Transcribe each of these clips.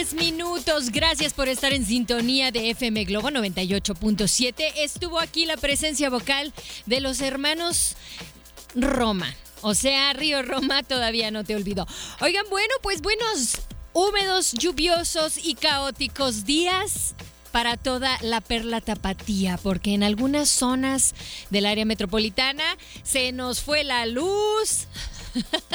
9 con 3 minutos. Gracias por estar en sintonía de FM Globo 98.7. Estuvo aquí la presencia vocal de los hermanos Roma. O sea, Río Roma todavía no te olvidó. Oigan, bueno, pues buenos, húmedos, lluviosos y caóticos días para toda la perla tapatía, porque en algunas zonas del área metropolitana se nos fue la luz.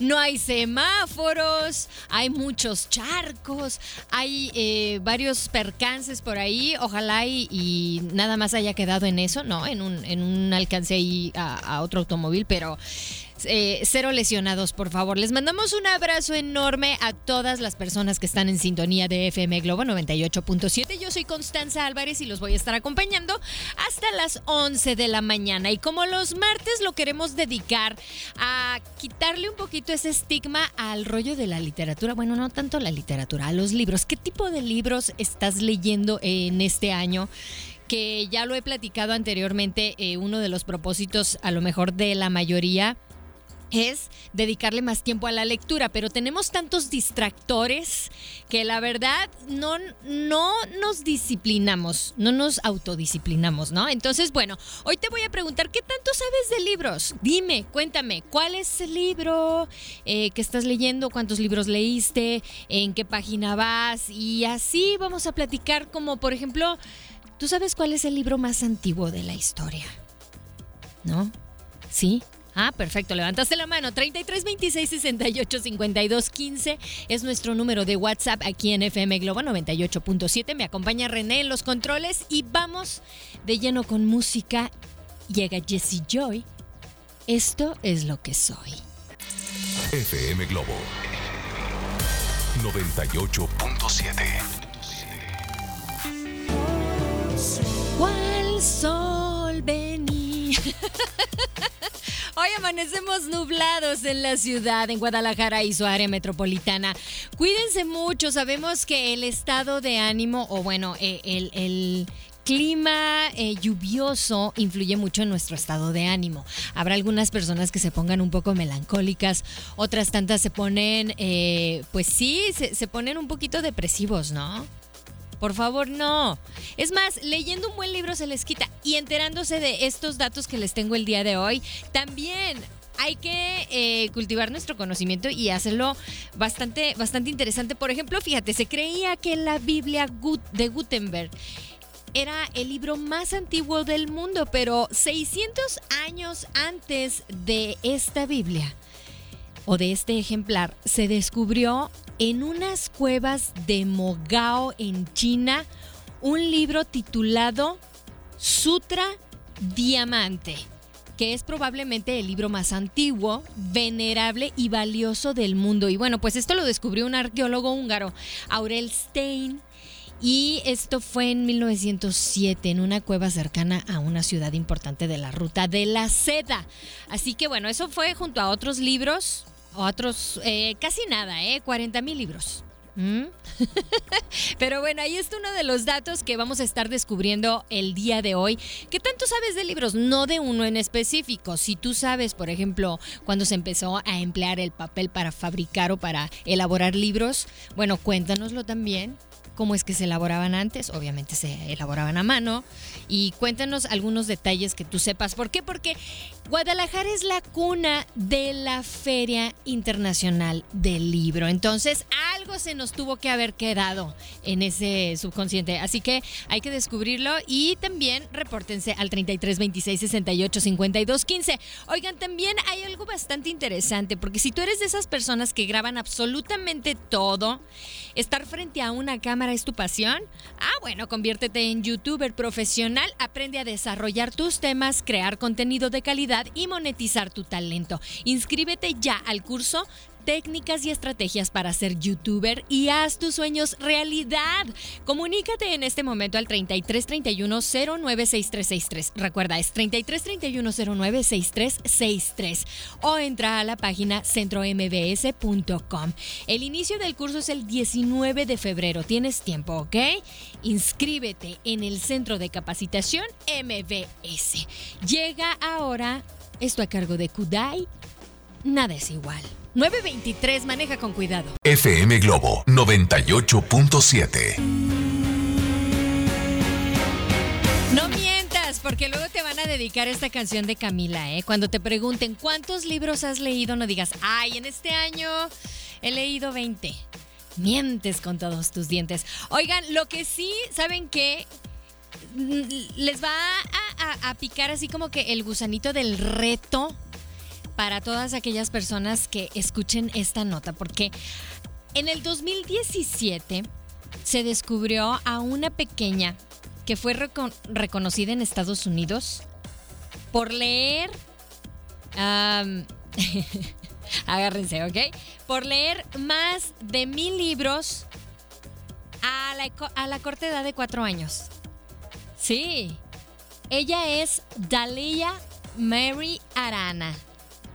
no hay semáforos, hay muchos charcos, hay eh, varios percances por ahí. Ojalá y, nada más haya quedado en eso, ¿no? En un, en un alcance ahí a otro automóvil, pero eh, cero lesionados, por favor. Les mandamos un abrazo enorme a todas las personas que están en sintonía de FM Globo 98.7. Yo soy Constanza Álvarez y los voy a estar acompañando hasta las 11 de la mañana. Y como los martes lo queremos dedicar a quitarle un poquito ese estigma al rollo de la literatura. Bueno, no tanto la literatura, a los libros. ¿Qué tipo de libros estás leyendo en este año? que ya lo he platicado anteriormente, eh, uno de los propósitos a lo mejor de la mayoría es dedicarle más tiempo a la lectura, pero tenemos tantos distractores que la verdad no, no nos disciplinamos, no nos autodisciplinamos, ¿no? Entonces, bueno, hoy te voy a preguntar, ¿qué tanto sabes de libros? Dime, cuéntame, ¿cuál es el libro eh, que estás leyendo? ¿Cuántos libros leíste? ¿En qué página vas? Y así vamos a platicar como, por ejemplo, ¿tú sabes cuál es el libro más antiguo de la historia? ¿No? ¿Sí? Ah, perfecto. Levantaste la mano. 33 26 68 52 15 es nuestro número de WhatsApp aquí en FM Globo 98.7. Me acompaña René en los controles y vamos de lleno con música. Llega Jesse Joy. Esto es lo que soy. FM Globo 98.7. ¿Cuál sol vení? Hoy amanecemos nublados en la ciudad, en Guadalajara y su área metropolitana. Cuídense mucho, sabemos que el estado de ánimo, o bueno, eh, el, clima eh, lluvioso influye mucho en nuestro estado de ánimo. Habrá algunas personas que se pongan un poco melancólicas, otras tantas se ponen, eh, pues sí, se ponen un poquito depresivos, ¿no? Por favor, no. Es más, leyendo un buen libro se les quita. Y enterándose de estos datos que les tengo el día de hoy, también hay que eh, cultivar nuestro conocimiento y hacerlo bastante, bastante interesante. Por ejemplo, fíjate, se creía que la Biblia de Gutenberg era el libro más antiguo del mundo, pero 600 años antes de esta Biblia o de este ejemplar se descubrió en unas cuevas de Mogao en China un libro titulado Sutra Diamante que es probablemente el libro más antiguo, venerable y valioso del mundo. Y bueno, pues esto lo descubrió un arqueólogo húngaro, Aurel Stein, y esto fue en 1907 en una cueva cercana a una ciudad importante de la ruta de la seda. Así que bueno, eso fue junto a otros libros, otros, eh, casi nada, ¿eh? 40 mil libros. ¿Mm? Pero bueno, ahí está uno de los datos que vamos a estar descubriendo el día de hoy. ¿Qué tanto sabes de libros? No de uno en específico. Si tú sabes, por ejemplo, cuando se empezó a emplear el papel para fabricar o para elaborar libros, bueno, cuéntanoslo también cómo es que se elaboraban antes, obviamente se elaboraban a mano, y cuéntanos algunos detalles que tú sepas. ¿Por qué? Porque Guadalajara es la cuna de la Feria Internacional del Libro. Entonces, algo se nos tuvo que haber quedado en ese subconsciente. Así que hay que descubrirlo y también repórtense al 33 26 68 52 15. Oigan, también hay algo bastante interesante porque si tú eres de esas personas que graban absolutamente todo, estar frente a una cámara es tu pasión. Ah, bueno, conviértete en youtuber profesional, aprende a desarrollar tus temas, crear contenido de calidad y monetizar tu talento. Inscríbete ya al curso técnicas y estrategias para ser youtuber y haz tus sueños realidad. Comunícate en este momento al 33 31 096363. Recuerda, es 33 31 096363 o entra a la página centrombs.com. El inicio del curso es el 19 de febrero. Tienes tiempo, ¿ok? Inscríbete en el centro de capacitación MBS. Llega ahora esto a cargo de Kudai. Nada es igual. 923, maneja con cuidado. FM Globo 98.7. No mientas, porque luego te van a dedicar esta canción de Camila, ¿eh? Cuando te pregunten cuántos libros has leído, no digas, ay, en este año he leído 20. Mientes con todos tus dientes. Oigan, lo que sí, ¿saben qué? Mm, Les va a, a picar así como que el gusanito del reto para todas aquellas personas que escuchen esta nota, porque en el 2017 se descubrió a una pequeña que fue reco- reconocida en Estados Unidos por leer... agárrense, ¿ok? Por leer más de mil libros a la, a la corta edad de cuatro años. Sí. Ella es Dalia Mary Arana.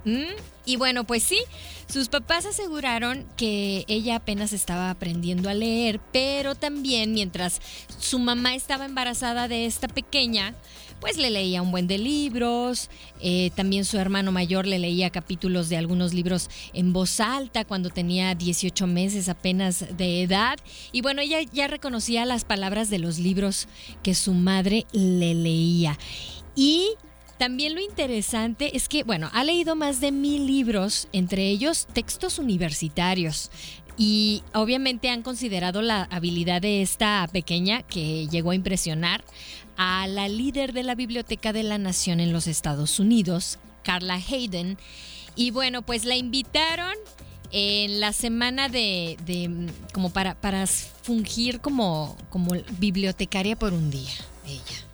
¿Mm? Y bueno, pues sí, sus papás aseguraron que ella apenas estaba aprendiendo a leer, pero también mientras su mamá estaba embarazada de esta pequeña, pues le leía un buen de libros, eh, también su hermano mayor le leía capítulos de algunos libros en voz alta cuando tenía 18 meses apenas de edad, y bueno, ella ya reconocía las palabras de los libros que su madre le leía. Y también lo interesante es que, bueno, ha leído más de mil libros, entre ellos textos universitarios. Y obviamente han considerado la habilidad de esta pequeña que llegó a impresionar a la líder de la Biblioteca de la Nación en los Estados Unidos, Carla Hayden. Y bueno, pues la invitaron en la semana de, de, como para, para fungir como, como bibliotecaria por un día, ella.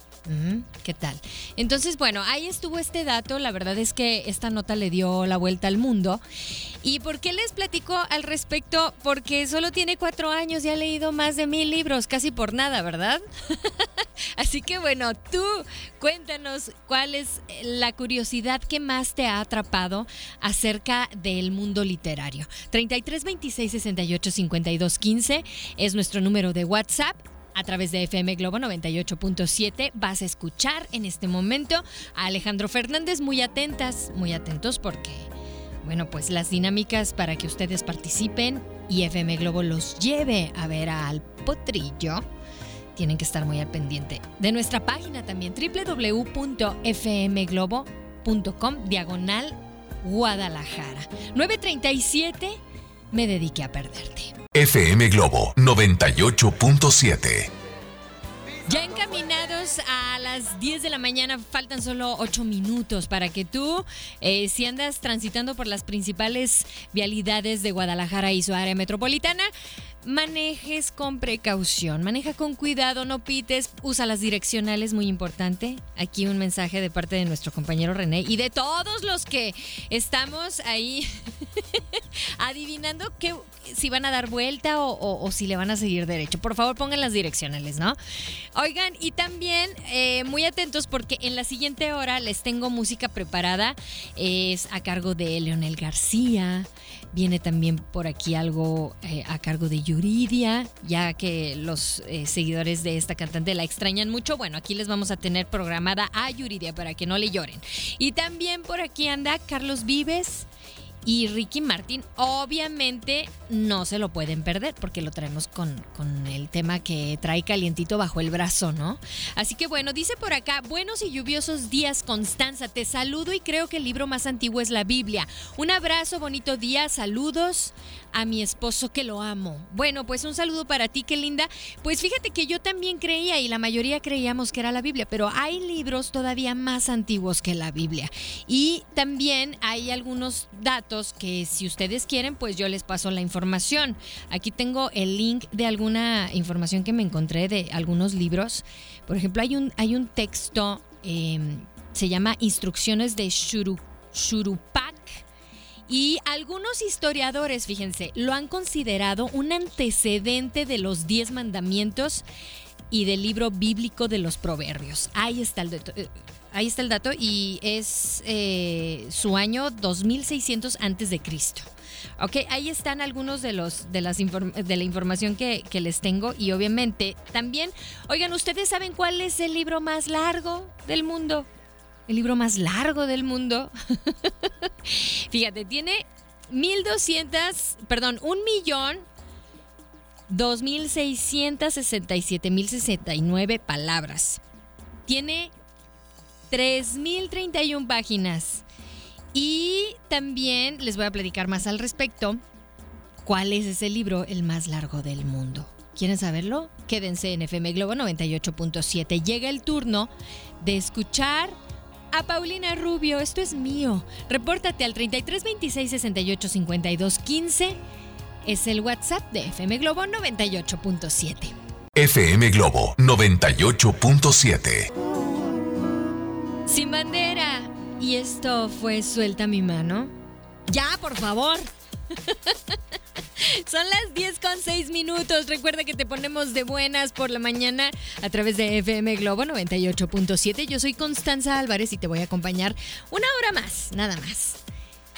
¿Qué tal? Entonces, bueno, ahí estuvo este dato. La verdad es que esta nota le dio la vuelta al mundo. ¿Y por qué les platico al respecto? Porque solo tiene cuatro años y ha leído más de mil libros, casi por nada, ¿verdad? Así que bueno, tú cuéntanos cuál es la curiosidad que más te ha atrapado acerca del mundo literario. 33 26 68 52 15 es nuestro número de WhatsApp a través de FM Globo 98.7 vas a escuchar en este momento a Alejandro Fernández muy atentas, muy atentos porque, bueno, pues las dinámicas para que ustedes participen y FM Globo los lleve a ver al potrillo. Tienen que estar muy al pendiente de nuestra página también www.fmglobo.com diagonal Guadalajara. 937 me dediqué a perderte. FM Globo 98.7. Ya encaminados a las 10 de la mañana, faltan solo 8 minutos para que tú, eh, si andas transitando por las principales vialidades de Guadalajara y su área metropolitana, manejes con precaución, maneja con cuidado, no pites, usa las direccionales, muy importante. Aquí un mensaje de parte de nuestro compañero René y de todos los que estamos ahí adivinando que, si van a dar vuelta o, si le van a seguir derecho. Por favor, pongan las direccionales, ¿no? Oigan, y también eh, muy atentos porque en la siguiente hora les tengo música preparada. Es a cargo de Leonel García. Viene también por aquí algo eh, a cargo de Yuridia, ya que los eh, seguidores de esta cantante la extrañan mucho. Bueno, aquí les vamos a tener programada a Yuridia para que no le lloren. Y también por aquí anda Carlos Vives y Ricky Martin, obviamente no se lo pueden perder porque lo traemos con, con, el tema que trae calientito bajo el brazo, ¿no? Así que bueno, dice por acá, buenos y lluviosos días, Constanza, te saludo y creo que el libro más antiguo es la Biblia. Un abrazo, bonito día, saludos a mi esposo que lo amo. Bueno, pues un saludo para ti, qué linda. Pues fíjate que yo también creía y la mayoría creíamos que era la Biblia, pero hay libros todavía más antiguos que la Biblia. Y también hay algunos datos que si ustedes quieren, pues yo les paso la información. Aquí tengo el link de alguna información que me encontré de algunos libros. Por ejemplo, hay un, hay un texto, em, se llama Instrucciones de Shurupak. Y algunos historiadores, fíjense, lo han considerado un antecedente de los diez mandamientos y del libro bíblico de los proverbios. Ahí está el, eh, ahí está el dato y es eh, su año 2600 antes de Cristo. Ok, ahí están algunos de los de las de la información que, que, les tengo y obviamente también, oigan, ¿ustedes saben cuál es el libro más largo del mundo? El libro más largo del mundo. Fíjate, tiene 1200, perdón, un millón 2.667.069 palabras. Tiene 3.031 páginas. Y también les voy a platicar más al respecto. ¿Cuál es ese libro el más largo del mundo? ¿Quieren saberlo? Quédense en FM Globo 98.7. Llega el turno de escuchar a Paulina Rubio. Esto es mío. Repórtate al 33 26 68 52 15 es el WhatsApp de FM Globo 98.7. FM Globo 98.7. Sin bandera. Y esto fue Suelta mi mano. Ya, por favor. Son las 10 con 6 minutos. Recuerda que te ponemos de buenas por la mañana a través de FM Globo 98.7. Yo soy Constanza Álvarez y te voy a acompañar una hora más, nada más.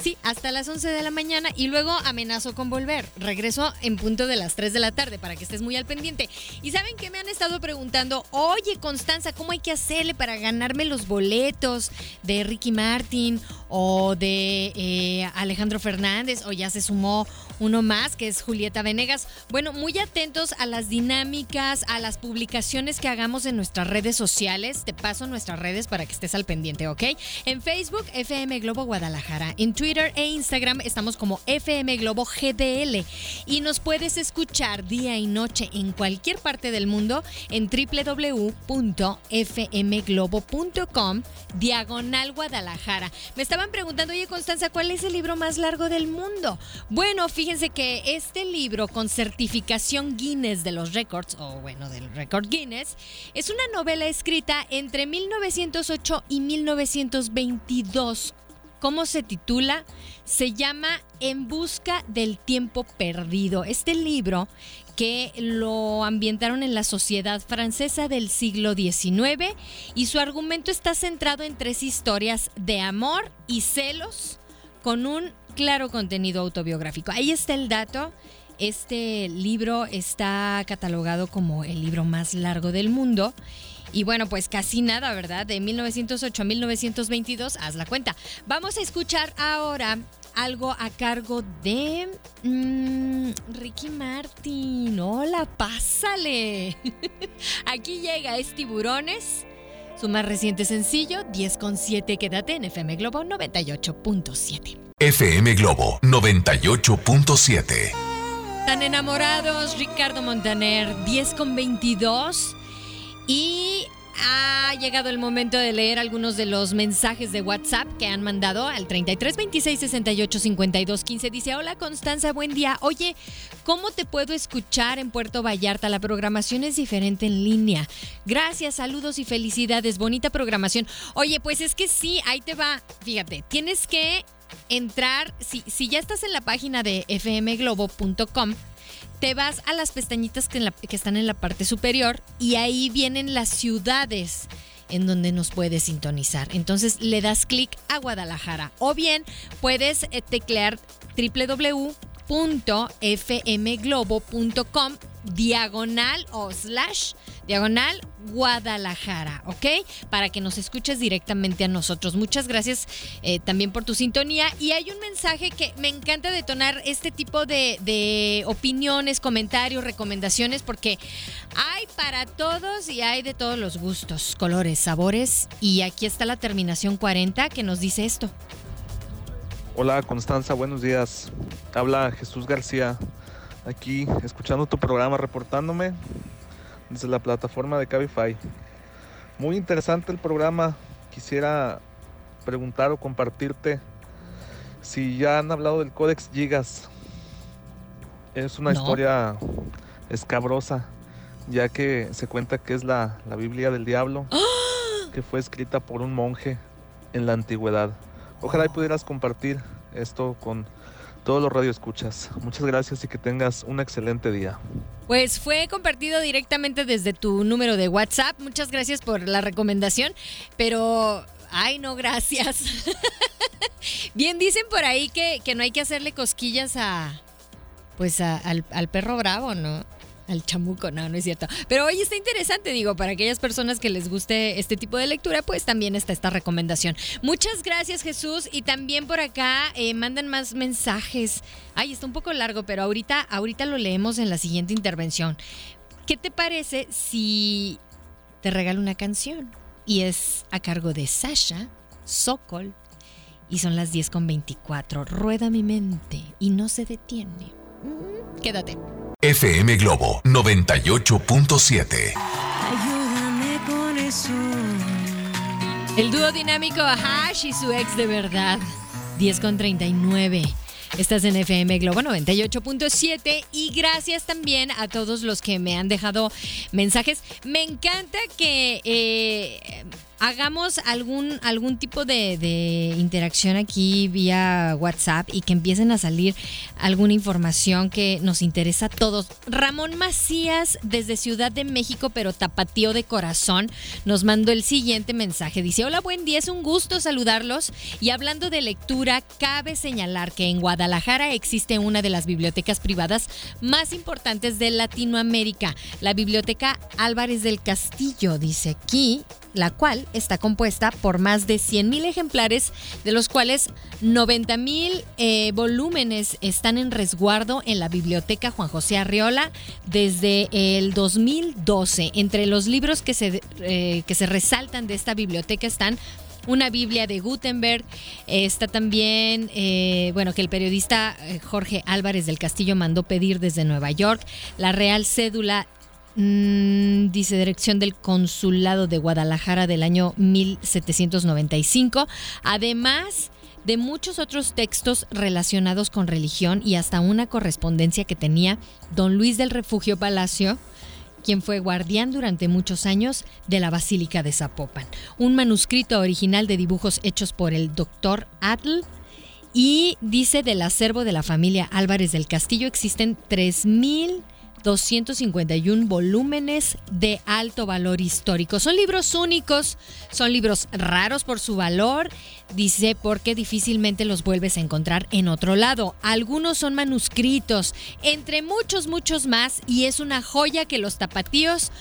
Sí, hasta las 11 de la mañana y luego amenazo con volver. Regreso en punto de las 3 de la tarde para que estés muy al pendiente. Y saben que me han estado preguntando, oye Constanza, ¿cómo hay que hacerle para ganarme los boletos de Ricky Martin o de eh, Alejandro Fernández o ya se sumó uno más que es Julieta Venegas? Bueno, muy atentos a las dinámicas, a las publicaciones que hagamos en nuestras redes sociales. Te paso nuestras redes para que estés al pendiente, ¿ok? En Facebook, FM Globo Guadalajara. En Twitter, e Instagram estamos como FM Globo GDL y nos puedes escuchar día y noche en cualquier parte del mundo en www.fmglobo.com diagonal Guadalajara. Me estaban preguntando, oye Constanza, ¿cuál es el libro más largo del mundo? Bueno, fíjense que este libro con certificación Guinness de los Records, o bueno, del Record Guinness, es una novela escrita entre 1908 y 1922 ¿Cómo se titula? Se llama En Busca del Tiempo Perdido. Este libro que lo ambientaron en la sociedad francesa del siglo XIX y su argumento está centrado en tres historias de amor y celos con un claro contenido autobiográfico. Ahí está el dato. Este libro está catalogado como el libro más largo del mundo y bueno, pues casi nada, ¿verdad? De 1908 a 1922, haz la cuenta. Vamos a escuchar ahora algo a cargo de mm, Ricky Martin. Hola, pásale. Aquí llega es Tiburones. Su más reciente sencillo, 10 con 7, quédate en FM Globo 98.7. FM Globo 98.7. Tan enamorados, Ricardo Montaner, 10 con 22. Y ha llegado el momento de leer algunos de los mensajes de WhatsApp que han mandado al 33 26 68 52 15. Dice: Hola Constanza, buen día. Oye, ¿cómo te puedo escuchar en Puerto Vallarta? La programación es diferente en línea. Gracias, saludos y felicidades. Bonita programación. Oye, pues es que sí, ahí te va. Fíjate, tienes que entrar. Si, si ya estás en la página de fmglobo.com te vas a las pestañitas que, están en la parte superior y ahí vienen las ciudades en donde nos puedes sintonizar. Entonces le das clic a Guadalajara o bien puedes eh, teclear www www.fmglobo.com diagonal o slash diagonal Guadalajara, ¿ok? Para que nos escuches directamente a nosotros. Muchas gracias eh, también por tu sintonía. Y hay un mensaje que me encanta detonar este tipo de, de opiniones, comentarios, recomendaciones, porque hay para todos y hay de todos los gustos, colores, sabores. Y aquí está la terminación 40 que nos dice esto. Hola Constanza, buenos días. Habla Jesús García, aquí escuchando tu programa, reportándome desde la plataforma de Cabify. Muy interesante el programa. Quisiera preguntar o compartirte si ya han hablado del Codex Gigas. Es una No. historia escabrosa, ya que se cuenta que es la, la Biblia del diablo, que fue escrita por un monje en la antigüedad. Ojalá y pudieras compartir esto con todos los radioescuchas. Muchas gracias y que tengas un excelente día. Pues fue compartido directamente desde tu número de WhatsApp. Muchas gracias por la recomendación, pero... Ay, no, gracias. Bien, dicen por ahí que, que no hay que hacerle cosquillas a... Pues a- al, al perro bravo, ¿no? Al chamuco, no, no es cierto. Pero hoy está interesante, digo, para aquellas personas que les guste este tipo de lectura, pues también está esta recomendación. Muchas gracias, Jesús. Y también por acá eh, mandan más mensajes. Ay, está un poco largo, pero ahorita, ahorita lo leemos en la siguiente intervención. ¿Qué te parece si te regalo una canción? Y es a cargo de Sasha Sokol. Y son las 10 con 24. Rueda mi mente y no se detiene. Mm, Quédate. FM Globo 98.7. Ayúdame con eso. El dúo dinámico Hash y su ex de verdad. 10 con 39. Estás en FM Globo 98.7 y gracias también a todos los que me han dejado mensajes. Me encanta que eh, hagamos algún, algún tipo de, de interacción aquí vía WhatsApp y que empiecen a salir alguna información que nos interesa a todos. Ramón Macías desde Ciudad de México, pero tapatío de corazón, nos mandó el siguiente mensaje. Dice, hola, buen día, es un gusto saludarlos. Y hablando de lectura, cabe señalar que en Guadalajara existe una de las bibliotecas privadas más importantes de Latinoamérica, la Biblioteca Álvarez del Castillo, dice aquí, la cual está compuesta por más de 100.000 ejemplares, de los cuales 90.000 eh, volúmenes están en resguardo en la Biblioteca Juan José Arriola desde el 2012. Entre los libros que se, eh, que se resaltan de esta biblioteca están una Biblia de Gutenberg. Está también, eh, bueno, que el periodista eh, Jorge Álvarez del Castillo mandó pedir desde Nueva York. La Real Cédula, mm, dice dirección del Consulado de Guadalajara del año 1795. Además de muchos otros textos relacionados con religión y hasta una correspondencia que tenía don Luis del Refugio Palacio quien fue guardián durante muchos años de la Basílica de Zapopan. Un manuscrito original de dibujos hechos por el doctor Atl y dice del acervo de la familia Álvarez del Castillo existen 3.251 volúmenes de alto valor histórico. Son libros únicos, son libros raros por su valor, dice porque difícilmente los vuelves a encontrar en otro lado. Algunos son manuscritos, entre muchos, muchos más, y es una joya que los tapatíos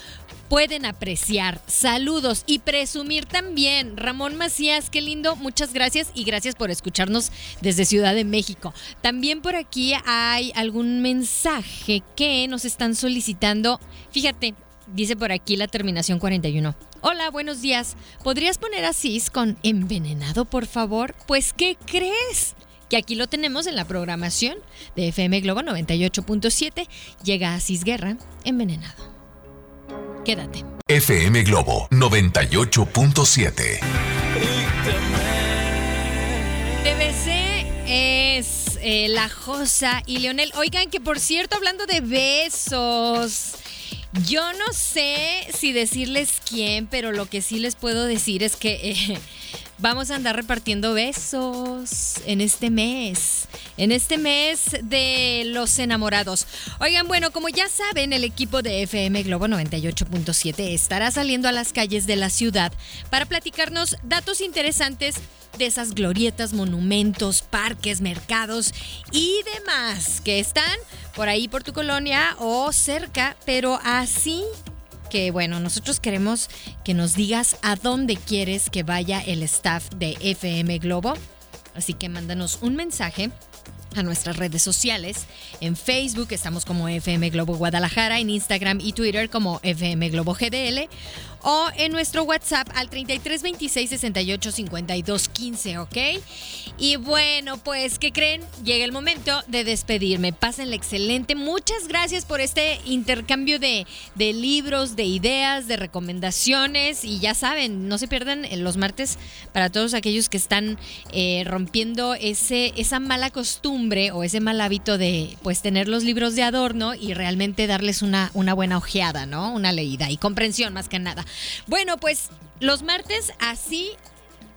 pueden apreciar. Saludos y presumir también. Ramón Macías, qué lindo. Muchas gracias y gracias por escucharnos desde Ciudad de México. También por aquí hay algún mensaje que nos están solicitando. Fíjate, dice por aquí la terminación 41. Hola, buenos días. ¿Podrías poner Asís con envenenado, por favor? Pues, ¿qué crees? Que aquí lo tenemos en la programación de FM Globo 98.7. Llega Asís Guerra, envenenado. Quédate. FM Globo 98.7. TBC es eh, La Josa y Leonel. Oigan, que por cierto, hablando de besos, yo no sé si decirles quién, pero lo que sí les puedo decir es que eh, vamos a andar repartiendo besos en este mes. En este mes de los enamorados. Oigan, bueno, como ya saben, el equipo de FM Globo 98.7 estará saliendo a las calles de la ciudad para platicarnos datos interesantes de esas glorietas, monumentos, parques, mercados y demás que están por ahí por tu colonia o cerca, pero así que bueno, nosotros queremos que nos digas a dónde quieres que vaya el staff de FM Globo. Así que mándanos un mensaje a nuestras redes sociales. En Facebook estamos como FM Globo Guadalajara, en Instagram y Twitter como FM Globo GDL o en nuestro WhatsApp al 33 26 68 52 15, ¿ok? Y bueno, pues, ¿qué creen? Llega el momento de despedirme. Pásenle excelente. Muchas gracias por este intercambio de, de libros, de ideas, de recomendaciones. Y ya saben, no se pierdan los martes para todos aquellos que están eh, rompiendo ese, esa mala costumbre o ese mal hábito de pues tener los libros de adorno y realmente darles una, una buena ojeada, ¿no? Una leída y comprensión más que nada. Bueno, pues los martes así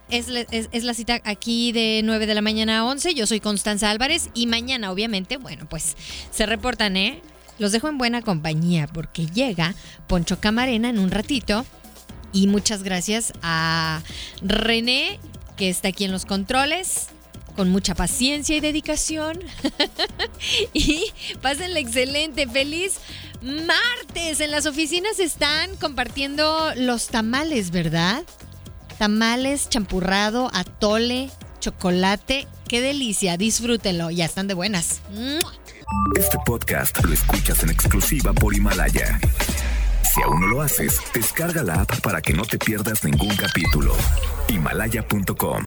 es, la cita aquí de 9 de la mañana a 11. Yo soy Constanza Álvarez y mañana, obviamente, bueno, pues se reportan, ¿eh? Los dejo en buena compañía porque llega Poncho Camarena en un ratito. Y muchas gracias a René, que está aquí en los controles con mucha paciencia y dedicación. y pásenle excelente, feliz martes. En las oficinas están compartiendo los tamales, ¿verdad? Tamales, champurrado, atole, chocolate. Qué delicia, disfrútenlo, ya están de buenas. Este podcast lo escuchas en exclusiva por Himalaya. Si aún no lo haces, descarga la app para que no te pierdas ningún capítulo. Himalaya.com